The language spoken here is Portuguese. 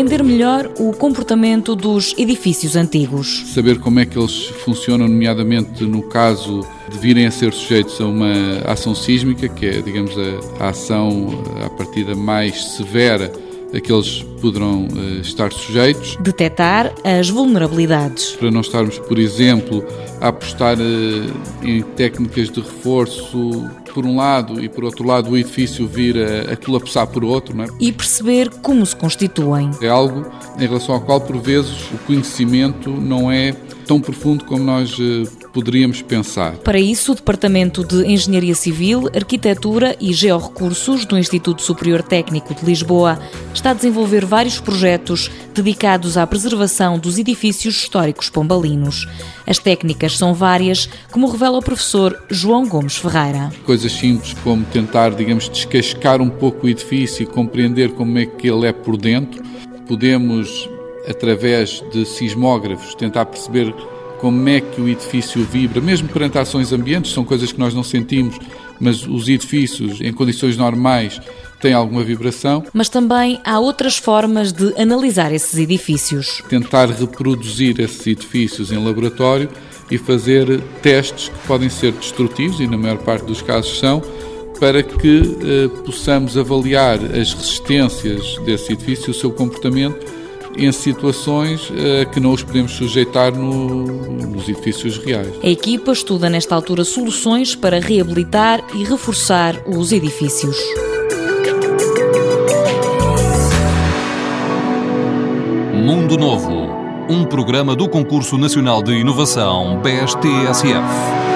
compreender melhor o comportamento dos edifícios antigos. Saber como é que eles funcionam, nomeadamente no caso de virem a ser sujeitos a uma ação sísmica, que é, digamos, a, a ação a partida mais severa a que eles poderão uh, estar sujeitos. Detectar as vulnerabilidades. Para não estarmos, por exemplo, a apostar uh, em técnicas de reforço por um lado e por outro lado o edifício vir a, a colapsar por outro. Não é? E perceber como se constituem. É algo em relação ao qual, por vezes, o conhecimento não é tão profundo como nós uh, poderíamos pensar. Para isso, o Departamento de Engenharia Civil, Arquitetura e Georrecursos do Instituto Superior Técnico de Lisboa está a desenvolver vários projetos dedicados à preservação dos edifícios históricos pombalinos. As técnicas são várias, como revela o professor João Gomes Ferreira. Coisas simples como tentar, digamos, descascar um pouco o edifício e compreender como é que ele é por dentro. Podemos, através de sismógrafos, tentar perceber como é que o edifício vibra, mesmo perante ações ambientes, são coisas que nós não sentimos, mas os edifícios em condições normais têm alguma vibração. Mas também há outras formas de analisar esses edifícios. Tentar reproduzir esses edifícios em laboratório e fazer testes que podem ser destrutivos, e na maior parte dos casos são, para que eh, possamos avaliar as resistências desse edifício, o seu comportamento em situações uh, que não os podemos sujeitar no, nos edifícios reais. A equipa estuda nesta altura soluções para reabilitar e reforçar os edifícios. Mundo Novo, um programa do Concurso Nacional de Inovação BSTSF.